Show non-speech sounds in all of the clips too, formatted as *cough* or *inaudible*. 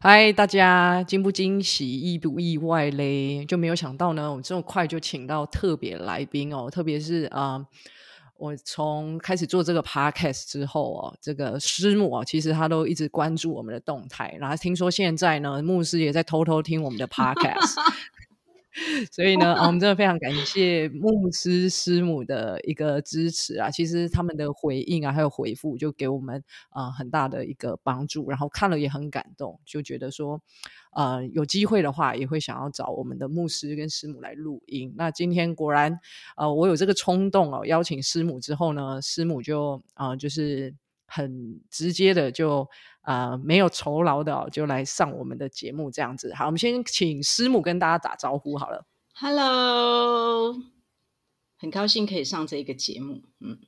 嗨，大家惊不惊喜，意不意外嘞？就没有想到呢，我这么快就请到特别来宾哦，特别是啊，我从开始做这个 podcast 之后哦，这个师母啊，其实他都一直关注我们的动态，然后听说现在呢，牧师也在偷偷听我们的 *laughs* podcast。所以呢，我们真的非常感谢牧师师母的一个支持啊！其实他们的回应啊，还有回复，就给我们啊很大的一个帮助。然后看了也很感动，就觉得说，呃，有机会的话，也会想要找我们的牧师跟师母来录音。那今天果然，呃，我有这个冲动哦，邀请师母之后呢，师母就啊，就是很直接的就。啊，没有酬劳的就来上我们的节目，这样子。好，我们先请师母跟大家打招呼好了。Hello，很高兴可以上这个节目。嗯，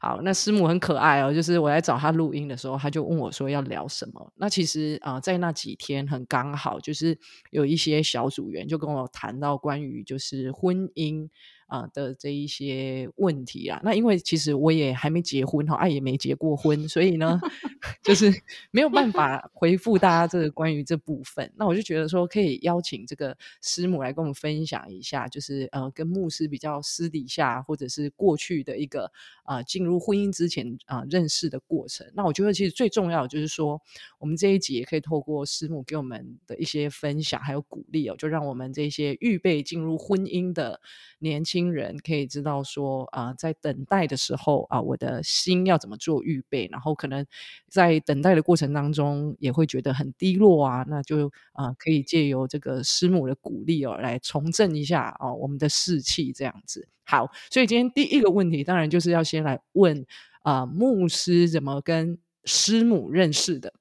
好，那师母很可爱哦，就是我来找他录音的时候，他就问我说要聊什么。那其实啊，在那几天很刚好，就是有一些小组员就跟我谈到关于就是婚姻。啊的这一些问题啊，那因为其实我也还没结婚哈，爱也没结过婚，所以呢 *laughs* *laughs* 就是没有办法回复大家这个关于这部分。那我就觉得说，可以邀请这个师母来跟我们分享一下，就是呃，跟牧师比较私底下或者是过去的一个啊，进入婚姻之前啊认识的过程。那我觉得其实最重要的就是说，我们这一集也可以透过师母给我们的一些分享还有鼓励哦，就让我们这些预备进入婚姻的年轻。新人可以知道说啊，在等待的时候啊，我的心要怎么做预备？然后可能在等待的过程当中，也会觉得很低落啊。那就啊，可以借由这个师母的鼓励哦，来重振一下哦我们的士气，这样子。好，所以今天第一个问题，当然就是要先来问啊，牧师怎么跟师母认识的？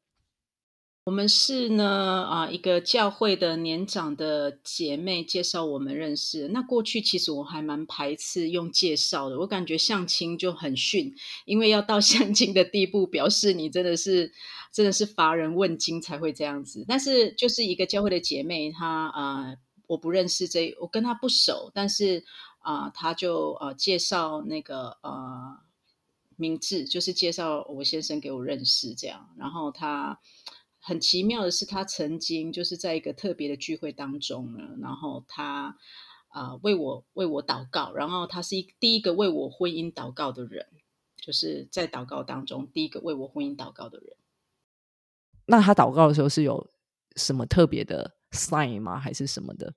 我们是呢啊，一个教会的年长的姐妹介绍我们认识。那过去其实我还蛮排斥用介绍的，我感觉相亲就很逊，因为要到 *laughs* 相亲的地步，表示你真的是真的是乏人问津才会这样子。但是就是一个教会的姐妹，她啊，我不认识这，我跟她不熟，但是啊，她就呃介绍那个呃名字，就是介绍我先生给我认识这样，然后她。很奇妙的是，他曾经就是在一个特别的聚会当中呢，然后他啊为我为我祷告，然后他是一第一个为我婚姻祷告的人，就是在祷告当中第一个为我婚姻祷告的人。那他祷告的时候是有什么特别的 sign 吗？还是什么的？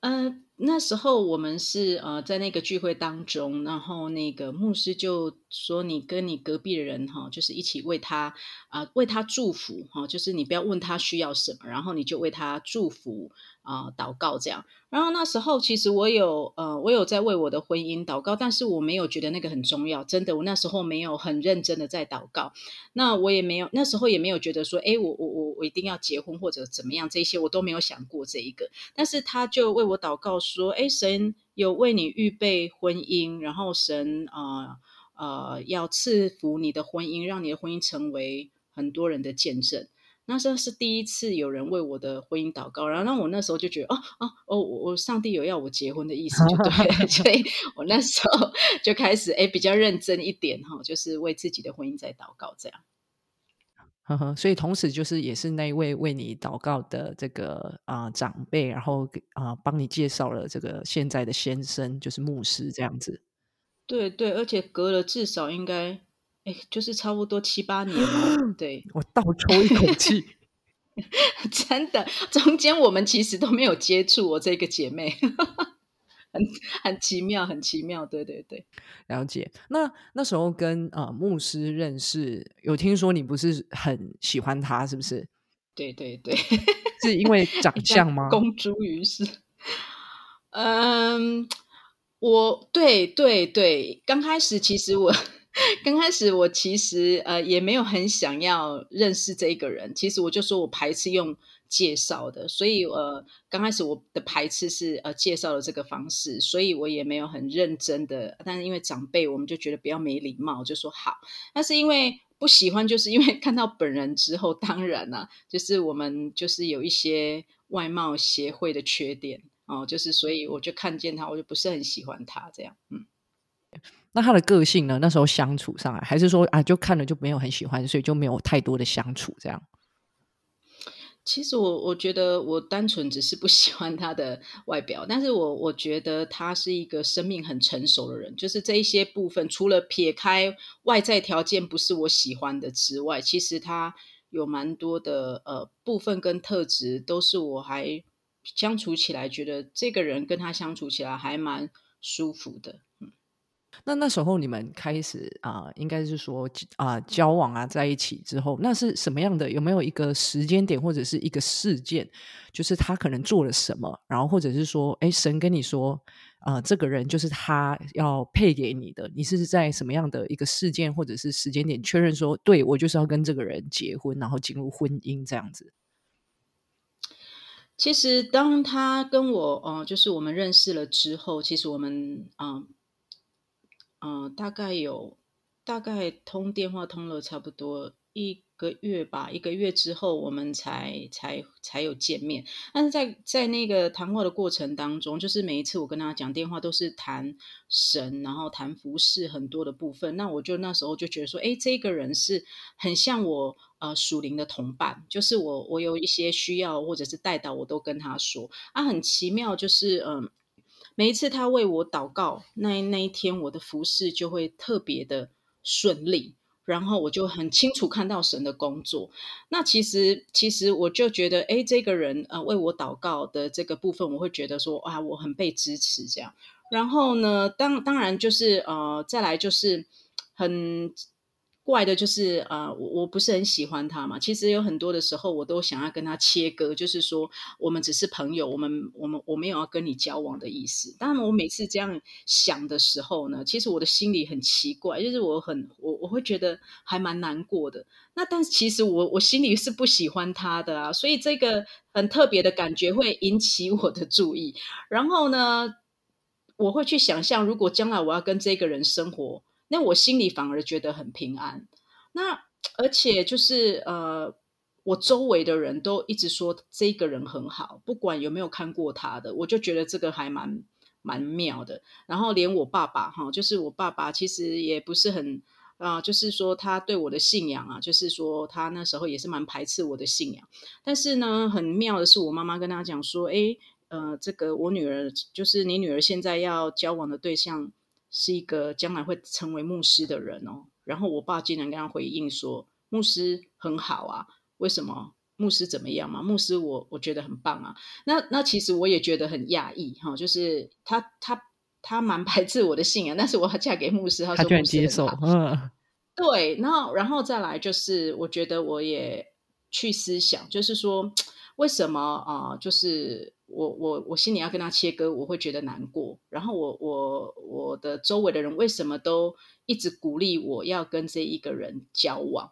嗯。那时候我们是呃在那个聚会当中，然后那个牧师就说：“你跟你隔壁的人哈，就是一起为他啊为他祝福哈，就是你不要问他需要什么，然后你就为他祝福啊祷告这样。”然后那时候其实我有呃我有在为我的婚姻祷告，但是我没有觉得那个很重要，真的，我那时候没有很认真的在祷告。那我也没有那时候也没有觉得说，哎，我我我我一定要结婚或者怎么样，这些我都没有想过这一个。但是他就为我祷告。说，哎，神有为你预备婚姻，然后神啊呃要赐福你的婚姻，让你的婚姻成为很多人的见证。那时候是第一次有人为我的婚姻祷告，然后那我那时候就觉得，哦哦哦，我上帝有要我结婚的意思，就对了，*laughs* 所以我那时候就开始哎比较认真一点哈，就是为自己的婚姻在祷告这样。呵呵，所以同时就是也是那位为你祷告的这个啊长辈，然后啊帮你介绍了这个现在的先生，就是牧师这样子。对对，而且隔了至少应该哎，就是差不多七八年了。*gasps* 对我倒抽一口气，*laughs* 真的，中间我们其实都没有接触我这个姐妹。很 *laughs* 很奇妙，很奇妙，对对对，了解。那那时候跟呃牧师认识，有听说你不是很喜欢他，是不是？对对对，是因为长 *laughs* 相吗？公诸于世。嗯，我对对对，刚开始其实我 *laughs* 刚开始我其实呃也没有很想要认识这个人，其实我就说我排斥用。介绍的，所以呃，刚开始我的排斥是呃介绍的这个方式，所以我也没有很认真的。但是因为长辈，我们就觉得比较没礼貌，就说好。但是因为不喜欢，就是因为 *laughs* 看到本人之后，当然啦，就是我们就是有一些外貌协会的缺点哦，就是所以我就看见他，我就不是很喜欢他这样。嗯，那他的个性呢？那时候相处上来，还是说啊，就看了就没有很喜欢，所以就没有太多的相处这样。其实我我觉得我单纯只是不 *laughs* 喜欢他的外表，但是我我觉得他是一个生命很成熟的人，就是这一些部分，除了撇开外在条件不是我喜欢的之外，其实他有蛮多的呃部分跟特质都是我还相处起来觉得这个人跟他相处起来还蛮舒服的。那那时候你们开始啊、应该是说啊、交往啊，在一起之后，那是什么样的？有没有一个时间点或者是一个事件，就是他可能做了什么，然后或者是说，哎，神跟你说，啊、这个人就是他要配给你的，你是在什么样的一个事件或者是时间点确认说，对我就是要跟这个人结婚，然后进入婚姻这样子？其实当他跟我呃，就是我们认识了之后，其实我们嗯嗯、大概有大概通电话通了差不多一个月吧，一个月之后我们才才才有见面。但是在在那个谈话的过程当中，就是每一次我跟他讲电话都是谈神，然后谈服饰很多的部分。那我就那时候就觉得说，哎，这个人是很像我呃属灵的同伴，就是我我有一些需要或者是带到，我都跟他说。啊，很奇妙，就是嗯。每一次他为我祷告，那那一天我的服饰就会特别的顺利，然后我就很清楚看到神的工作。那其实，其实我就觉得，哎，这个人呃为我祷告的这个部分，我会觉得说，啊，我很被支持这样。然后呢，当当然就是呃，再来就是很怪的，就是呃，我我不是很喜欢他嘛。其实有很多的时候，我都想要跟他切割，就是说我们只是朋友，我们我们我没有要跟你交往的意思。当然，我每次这样想的时候呢，其实我的心里很奇怪，就是我很我我会觉得还蛮难过的。那但是其实我我心里是不喜欢他的啊，所以这个很特别的感觉会引起我的注意。然后呢，我会去想象，如果将来我要跟这个人生活，那我心里反而觉得很平安。那而且就是呃，我周围的人都一直说这个人很好，不管有没有看过他的，我就觉得这个还蛮蛮妙的。然后连我爸爸哈，就是我爸爸其实也不是很啊、就是说他对我的信仰啊，就是说他那时候也是蛮排斥我的信仰。但是呢，很妙的是，我妈妈跟他讲说，诶，呃，这个我女儿就是你女儿现在要交往的对象是一个将来会成为牧师的人哦。然后我爸竟然跟他回应说，牧师很好啊，为什么？牧师怎么样嘛？牧师我我觉得很棒啊。那那其实我也觉得很讶异哈，就是他他他蛮排斥我的信仰，但是我要嫁给牧师，他他说牧师居然接受，嗯，*laughs* 对，然后然后再来就是，我觉得我也去思想，就是说为什么啊、呃就是我我我心里要跟他切割，我会觉得难过。然后我我我的周围的人为什么都一直鼓励我要跟这一个人交往？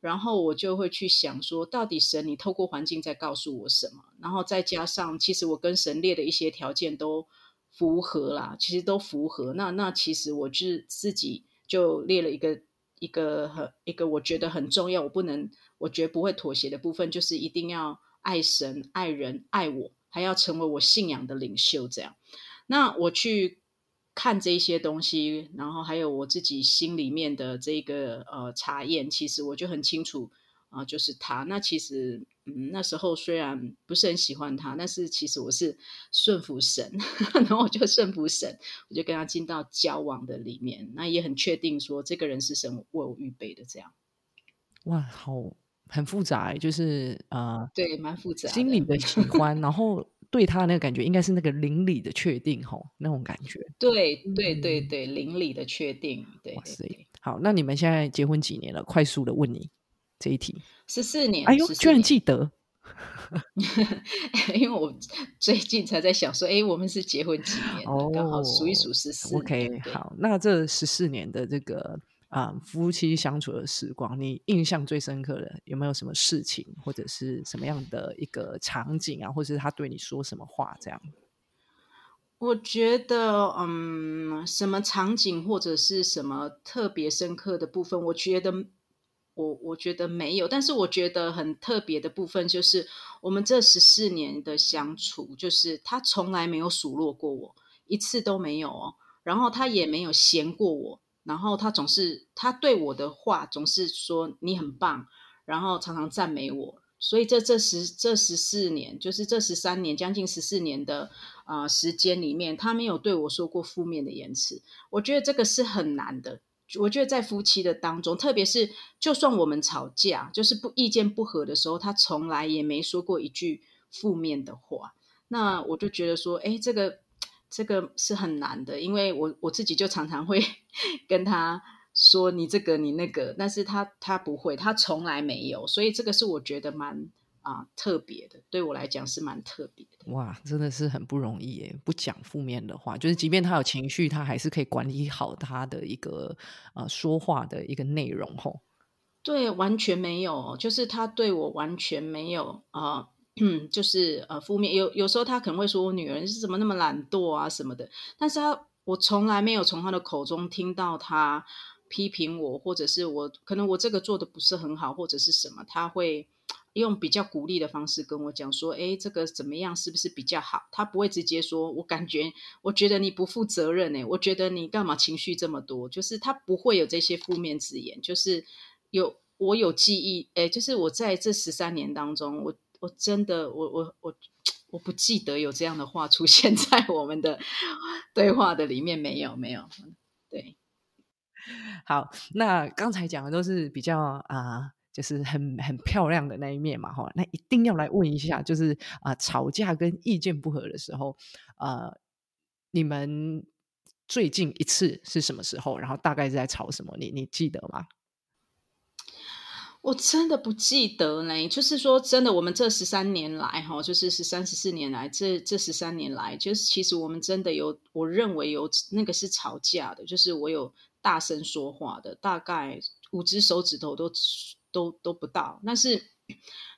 然后我就会去想说，到底神你透过环境在告诉我什么？然后再加上，其实我跟神列的一些条件都符合啦，其实都符合。那那其实我就是自己就列了一个一个很一个我觉得很重要，我不能我绝不会妥协的部分，就是一定要爱神、爱人、爱我，还要成为我信仰的领袖。这样，那我去看这些东西，然后还有我自己心里面的这个呃查验，其实我就很清楚啊、就是他。那其实嗯，那时候虽然不是很喜欢他，但是其实我是顺服神，*laughs* 然后我就顺服神，我就跟他进到交往的里面，那也很确定说这个人是神为我预备的，这样哇，好很复杂欸，就是呃，对，蛮复杂。心里的喜 *laughs* 欢，然后对他那个感觉应该是那个邻里的确定吼，那种感觉。对对对嗯对，邻里的确定，对好，那你们现在结婚几年了？快速的问你这一题。十四年，哎呦，居然年记得，*laughs* 因为我最近才在想说，哎，我们是结婚几年了？刚好数一数十四 OK，年。好，那这十四年的这个啊、夫妻相处的时光，你印象最深刻的有没有什么事情，或者是什么样的一个场景啊，或者是他对你说什么话这样？我觉得，嗯，什么场景或者是什么特别深刻的部分，我觉得我我觉得没有，但是我觉得很特别的部分就是我们这十四年的相处，就是他从来没有数落过我，一次都没有哦，然后他也没有嫌过我，然后他总是他对我的话总是说你很棒，然后常常赞美我。所以这这十这十四年，就是这十三年，将近十四年的啊、时间里面，他没有对我说过负面的言辞。我觉得这个是很难的。我觉得在夫妻的当中，特别是就算我们吵架，就是不意见不合的时候，他从来也没说过一句负面的话。那我就觉得说，哎，这个这个是很难的，因为我我自己就常常会 *laughs* 跟他说你这个你那个，但是他他不会，他从来没有，所以这个是我觉得蛮啊、特别的，对我来讲是蛮特别的。哇，真的是很不容易耶！不讲负面的话，就是即便他有情绪，他还是可以管理好他的一个呃说话的一个内容吼。对，完全没有，就是他对我完全没有啊、呃 *clears throat* 就是呃负面。有有时候他可能会说我女儿是怎么那么懒惰啊什么的，但是他我从来没有从他的口中听到他批评我，或者是我可能我这个做的不是很好，或者是什么，他会用比较鼓励的方式跟我讲说，诶，这个怎么样，是不是比较好？他不会直接说，我感觉我觉得你不负责任诶，我觉得你干嘛情绪这么多？就是他不会有这些负面字眼，就是有我有记忆，诶，就是我在这十三年当中，我我真的我我我我不记得有这样的话出现 *laughs* 在我们的对话的里面，没有没有，对。*laughs* 好，那刚才讲的都是比较啊、就是很很漂亮的那一面嘛，哈。那一定要来问一下，就是啊、吵架跟意见不合的时候，呃，你们最近一次是什么时候？然后大概是在吵什么？你你记得吗？我真的不记得呢，就是说，真的，我们这十三年来，哈，就是十三十四年来，这这十三年来，就是其实我们真的有，我认为有那个是吵架的，就是我有大声说话的，大概五只手指头都都都不到，但是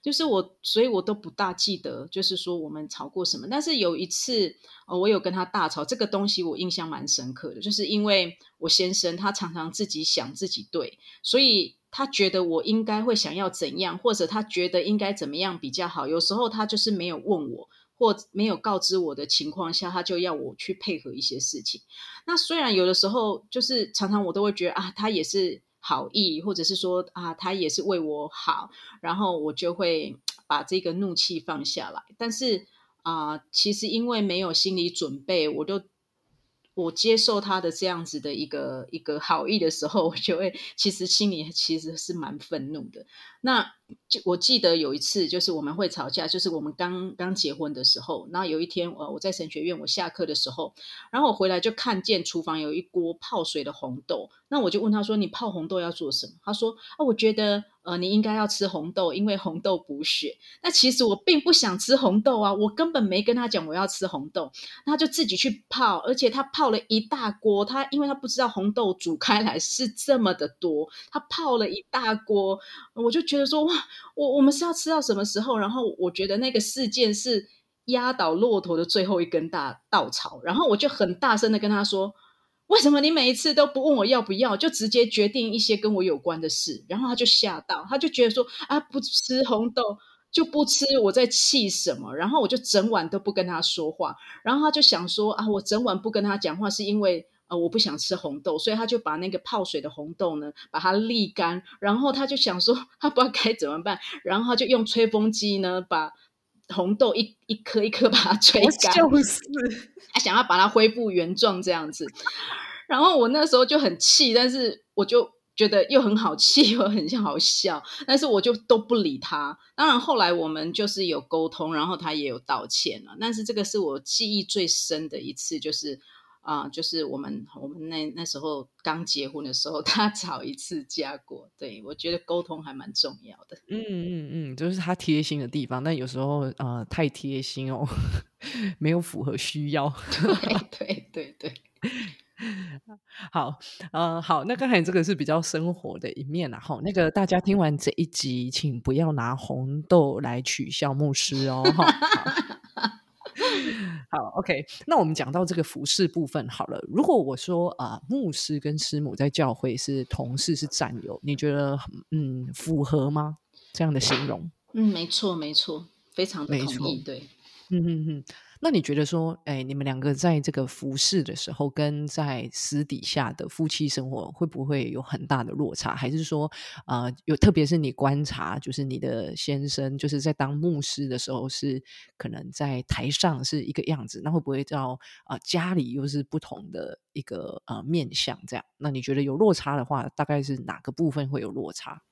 就是我，所以我都不大记得，就是说我们吵过什么。但是有一次，我有跟他大吵，这个东西我印象蛮深刻的，就是因为我先生他常常自己想自己对，所以他觉得我应该会想要怎样，或者他觉得应该怎么样比较好。有时候他就是没有问我，或没有告知我的情况下，他就要我去配合一些事情。那虽然有的时候就是常常我都会觉得啊，他也是好意，或者是说啊，他也是为我好，然后我就会把这个怒气放下来。但是啊、其实因为没有心理准备，我就我接受他的这样子的一个一个好意的时候，我就会其实心里其实是蛮愤怒的。那就我记得有一次，就是我们会吵架，就是我们刚刚结婚的时候。然后有一天，呃，我在神学院，我下课的时候，然后我回来就看见厨房有一锅泡水的红豆。那我就问他说：“你泡红豆要做什么？”他说：“啊，我觉得呃，你应该要吃红豆，因为红豆补血。”那其实我并不想吃红豆啊，我根本没跟他讲我要吃红豆，他就自己去泡，而且他泡了一大锅。他因为他不知道红豆煮开来是这么的多，他泡了一大锅。我就觉得说，哇，我我们是要吃到什么时候？然后我觉得那个事件是压倒骆驼的最后一根大稻草。然后我就很大声的跟他说。为什么你每一次都不问我要不要，就直接决定一些跟我有关的事？然后他就吓到，他就觉得说啊，不吃红豆就不吃，我在气什么？然后我就整晚都不跟他说话，然后他就想说啊，我整晚不跟他讲话是因为呃我不想吃红豆，所以他就把那个泡水的红豆呢把它沥干，然后他就想说他不知道该怎么办，然后他就用吹风机呢把红豆一一颗一颗把它吹干，就是他想要把它恢复原状这样子。然后我那时候就很气，但是我就觉得又很好气，又很像好笑，但是我就都不理他。当然后来我们就是有沟通，然后他也有道歉了。但是这个是我记忆最深的一次，就是啊、就是我们我们那那时候刚结婚的时候，*laughs* 他吵一次架过。对我觉得沟通还蛮重要的。嗯嗯嗯，就是他贴心的地方，但有时候呃太贴心哦，*laughs* 没有符合需要。对对对对。*laughs* 好，呃，好，那刚才这个是比较生活的一面啦，哈。那个大家听完这一集，请不要拿红豆来取笑牧师哦，哈。好 *laughs* 好，OK，那我们讲到这个服饰部分好了。如果我说啊、呃牧师跟师母在教会是同事是战友，你觉得嗯符合吗？这样的形容？嗯，没错没错，非常同意。对，嗯嗯嗯，那你觉得说，哎，你们两个在这个服侍的时候，跟在私底下的夫妻生活，会不会有很大的落差？还是说，啊，有特别是你观察，就是你的先生，就是在当牧师的时候，是可能在台上是一个样子，那会不会到啊家里又是不同的一个呃面相？这样，那你觉得有落差的话，大概是哪个部分会有落差？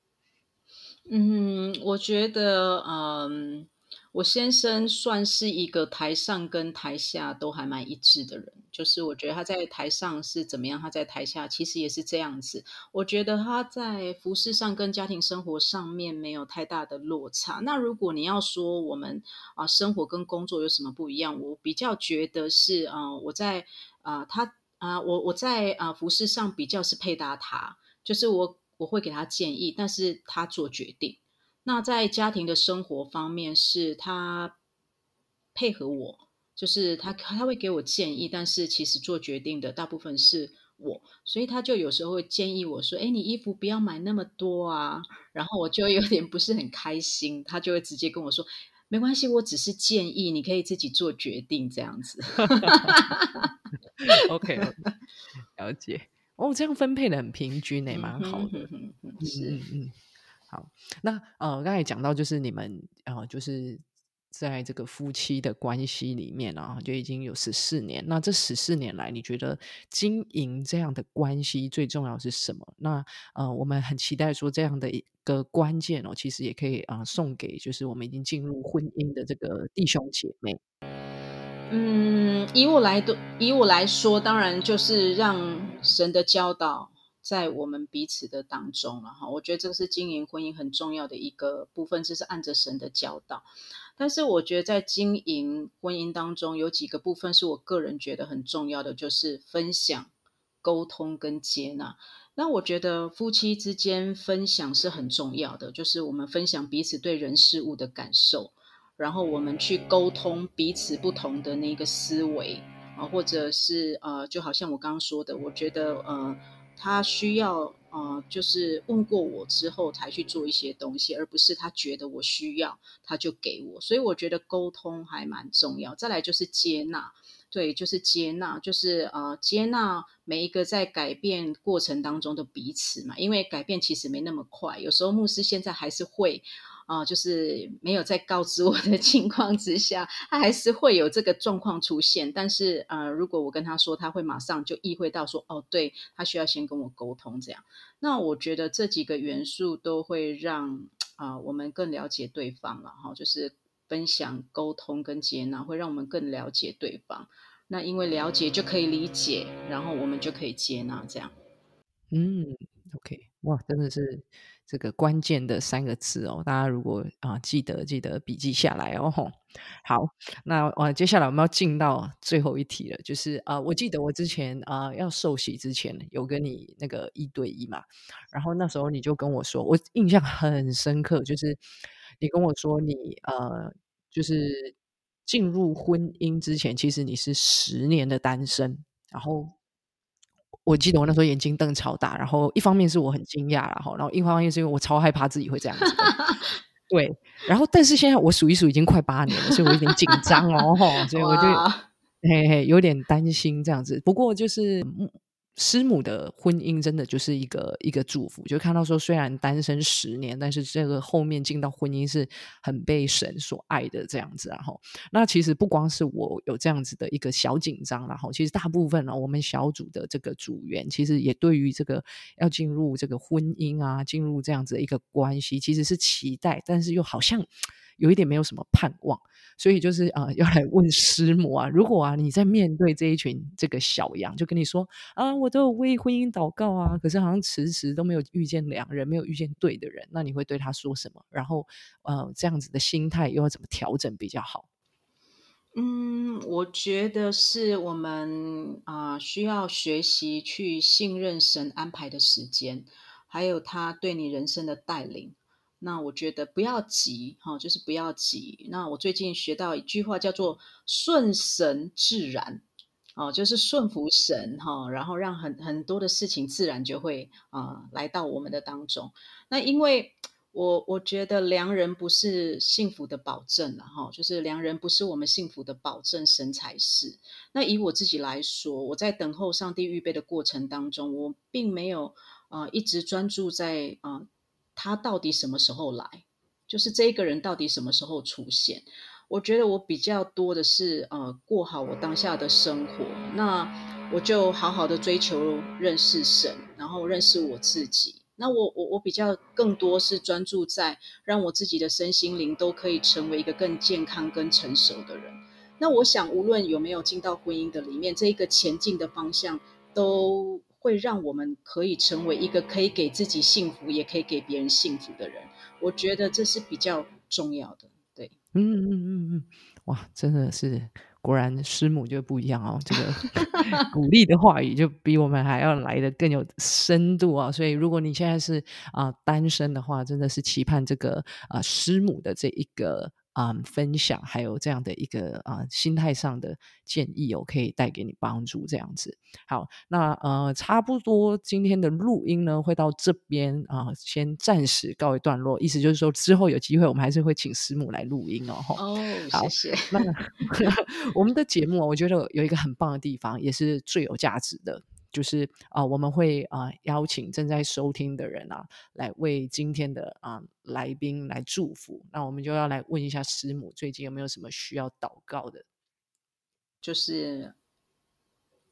嗯，我觉得，嗯。我先生算是一个台上跟台下都还蛮一致的人，就是我觉得他在台上是怎么样，他在台下其实也是这样子。我觉得他在服饰上跟家庭生活上面没有太大的落差。那如果你要说我们啊生活跟工作有什么不一样，我比较觉得是啊我在啊他啊我我在啊服饰上比较是配搭他，就是我我会给他建议，但是他做决定。那在家庭的生活方面，是他配合我，就是他他会给我建议，但是其实做决定的大部分是我，所以他就有时候会建议我说：“哎，你衣服不要买那么多啊。”然后我就有点不是很开心，他就会直接跟我说：“没关系，我只是建议，你可以自己做决定。”这样子。*laughs* *laughs* OK，了解。哦，这样分配的很平均诶，蛮好的。是，嗯嗯。好，那呃，刚才讲到就是你们呃，就是在这个夫妻的关系里面啊，就已经有十四年。那这十四年来，你觉得经营这样的关系最重要是什么？那呃，我们很期待说这样的一个关键哦，其实也可以啊，送给就是我们已经进入婚姻的这个弟兄姐妹。嗯，以我来，以我来说，当然就是让神的教导。在我们彼此的当中了哈，我觉得这个是经营婚姻很重要的一个部分，就是按着神的教导。但是我觉得在经营婚姻当中，有几个部分是我个人觉得很重要的，就是分享、沟通跟接纳。那我觉得夫妻之间分享是很重要的，就是我们分享彼此对人事物的感受，然后我们去沟通彼此不同的那个思维啊，或者是呃，就好像我刚刚说的，我觉得呃。他需要呃，就是问过我之后才去做一些东西，而不是他觉得我需要他就给我。所以我觉得沟通还蛮重要。再来就是接纳，对，就是接纳，就是呃，接纳每一个在改变过程当中的彼此嘛。因为改变其实没那么快，有时候牧师现在还是会。啊，就是没有在告知我的 *laughs* 情况之下，他还是会有这个状况出现。但是，呃，如果我跟他说，他会马上就意会到说，哦，对他需要先跟我沟通这样。那我觉得这几个元素都会让啊我们更了解对方了哈，就是分享、沟通跟接纳，会让我们更了解对方。那因为了解就可以理解，然后我们就可以接纳这样。嗯，OK，哇，真的是。这个关键的三个字哦，大家如果啊记得记得笔记下来哦。好，那呃接下来我们要进到最后一题了，就是啊，我记得我之前啊要受洗之前有跟你那个一对一嘛，然后那时候你就跟我说，我印象很深刻，就是你跟我说你呃就是进入婚姻之前，其实你是十年的单身，然后。我记得我那时候眼睛瞪超大，然后一方面是我很惊讶然后然后一方面是因为我超害怕自己会这样子。*laughs* 对，然后但是现在我数一数已经快八年了，所以我有点紧张哦，所以我就嘿嘿有点担心这样子。不过就是。师母的婚姻真的就是一个一个祝福，就看到说虽然单身十年，但是这个后面进到婚姻是很被神所爱的这样子。然后，那其实不光是我有这样子的一个小紧张，然后其实大部分呢，我们小组的这个组员其实也对于这个要进入这个婚姻啊，进入这样子一个关系，其实是期待，但是又好像。有一点没有什么盼望，所以就是啊，要来问师母啊，如果啊你在面对这一群这个小羊，就跟你说啊，我都有为婚姻祷告啊，可是好像迟迟都没有遇见良人，没有遇见对的人，那你会对他说什么？然后呃，这样子的心态又要怎么调整比较好？嗯，我觉得是我们啊需要学习去信任神安排的时间，还有他对你人生的带领。那我觉得不要急，哈，就是不要急。那我最近学到一句话，叫做“顺神自然”，哦，就是顺服神，哈，然后让很很多的事情自然就会啊来到我们的当中。那因为我我觉得良人不是幸福的保证了哈，就是良人不是我们幸福的保证，神才是。那以我自己来说，我在等候上帝预备的过程当中，我并没有呃一直专注在啊他到底什么时候来，就是这个人到底什么时候出现。我觉得我比较多的是呃过好我当下的生活，那我就好好的追求认识神，然后认识我自己。那我我我比较更多是专注在让我自己的身心灵都可以成为一个更健康、更成熟的人。那我想，无论有没有进到婚姻的里面，这一个前进的方向，都会让我们可以成为一个可以给自己幸福，也可以给别人幸福的人。我觉得这是比较重要的。对，嗯嗯嗯嗯，哇，真的是。果然师母就不一样哦，这个 *laughs* 鼓励的话语就比我们还要来的更有深度啊！所以如果你现在是啊单身的话，真的是期盼这个啊师母的这一个。啊，分享还有这样的一个啊心态上的建议哦，可以带给你帮助。这样子，好，那呃，差不多今天的录音呢，会到这边啊，先暂时告一段落。意思就是说，之后有机会，我们还是会请师母来录音哦。哦，谢谢。那 *laughs* 我们的节目，我觉得有一个很棒的地方，也是最有价值的。就是啊，我们会啊邀请正在收听的人啊，来为今天的啊来宾来祝福。那我们就要来问一下师母，最近有没有什么需要祷告的？就是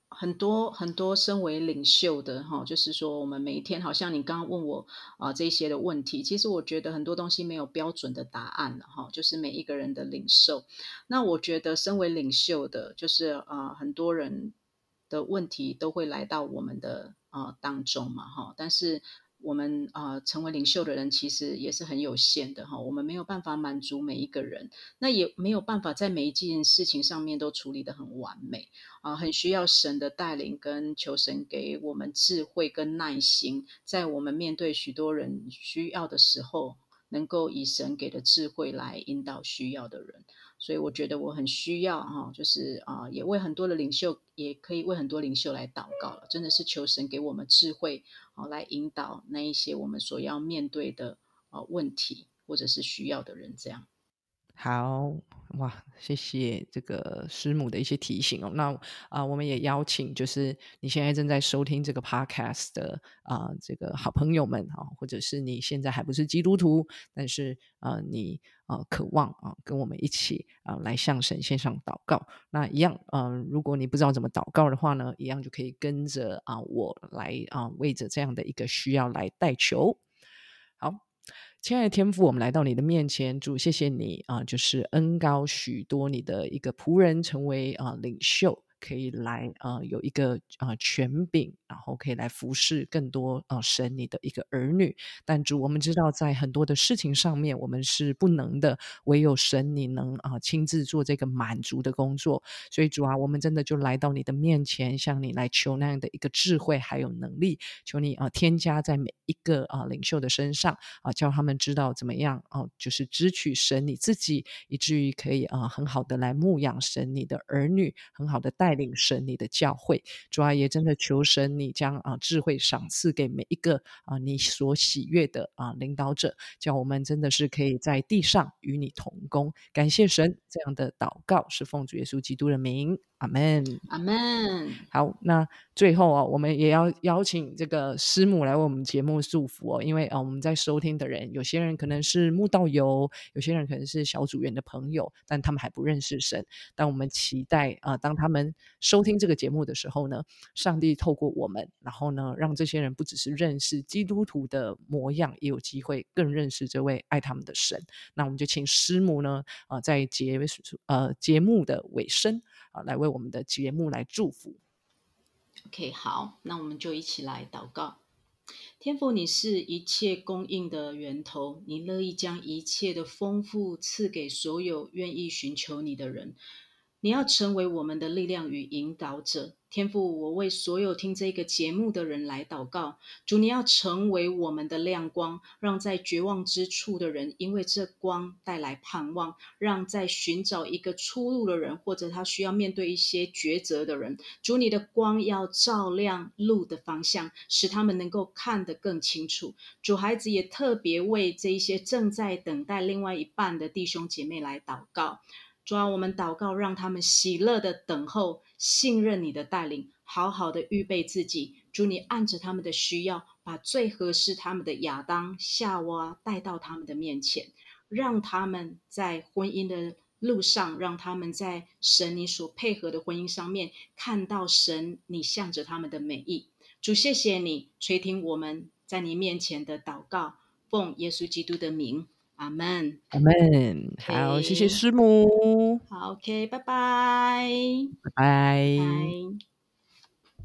很多很多身为领袖的哈，就是说我们每一天，好像你刚刚问我啊这些的问题，其实我觉得很多东西没有标准的答案了哈，就是每一个人的领袖。那我觉得身为领袖的，就是啊很多人。的问题都会来到我们的啊当中嘛，哈，但是我们啊成为领袖的人其实也是很有限的哈，我们没有办法满足每一个人，那也没有办法在每一件事情上面都处理的很完美啊，很需要神的带领跟求神给我们智慧跟耐心，在我们面对许多人需要的时候，能够以神给的智慧来引导需要的人。所以我觉得我很需要哈，就是啊，也为很多的领袖，也可以为很多领袖来祷告了。真的是求神给我们智慧，好来引导那一些我们所要面对的啊问题，或者是需要的人。这样好哇，谢谢这个师母的一些提醒哦。那啊，我们也邀请就是你现在正在收听这个 podcast 的啊这个好朋友们啊，或者是你现在还不是基督徒，但是啊你。啊，渴望啊，跟我们一起啊，来向神献上祷告。那一样，嗯，如果你不知道怎么祷告的话呢，一样就可以跟着啊，我来啊，为着这样的一个需要来代求。好，亲爱的天父，我们来到你的面前，主，谢谢你啊，就是恩高许多你的一个仆人成为啊领袖。可以来啊，有一个啊权柄，然后可以来服侍更多啊神你的一个儿女。但主，我们知道在很多的事情上面，我们是不能的，唯有神你能啊亲自做这个满足的工作。所以主啊，我们真的就来到你的面前，向你来求那样的一个智慧还有能力，求你啊添加在每一个啊领袖的身上啊，叫他们知道怎么样啊，就是支取神你自己，以至于可以啊很好的来牧养神你的儿女，很好的带。带领神你的教会，主阿也真的求神你将啊智慧赏赐给每一个啊你所喜悦的啊领导者，叫我们真的是可以在地上与你同工。感谢神，这样的祷告是奉主耶稣基督的名。阿门，阿门。好，那最后啊，我们也要邀请这个师母来为我们节目祝福哦。因为啊，我们在收听的人，有些人可能是慕道友，有些人可能是小组员的朋友，但他们还不认识神。但我们期待啊，当他们收听这个节目的时候呢，上帝透过我们，然后呢，让这些人不只是认识基督徒的模样，也有机会更认识这位爱他们的神。那我们就请师母呢，啊，在节呃节目的尾声。啊，来为我们的节目来祝福。OK，好，那我们就一起来祷告。天父，你是一切供应的源头，你乐意将一切的丰富赐给所有愿意寻求你的人。你要成为我们的力量与引导者。天父，我为所有听这个节目的人来祷告，主，你要成为我们的亮光，让在绝望之处的人因为这光带来盼望，让在寻找一个出路的人，或者他需要面对一些抉择的人，主，你的光要照亮路的方向，使他们能够看得更清楚。主，孩子也特别为这一些正在等待另外一半的弟兄姐妹来祷告。主啊，我们祷告，让他们喜乐的等候，信任你的带领，好好的预备自己。主，你按着他们的需要，把最合适他们的亚当、夏娃带到他们的面前，让他们在婚姻的路上，让他们在神你所配合的婚姻上面，看到神你向着他们的美意。主，谢谢你垂听我们在你面前的祷告，奉耶稣基督的名。阿门，阿门。好，谢谢师母。好，OK，拜拜，拜拜。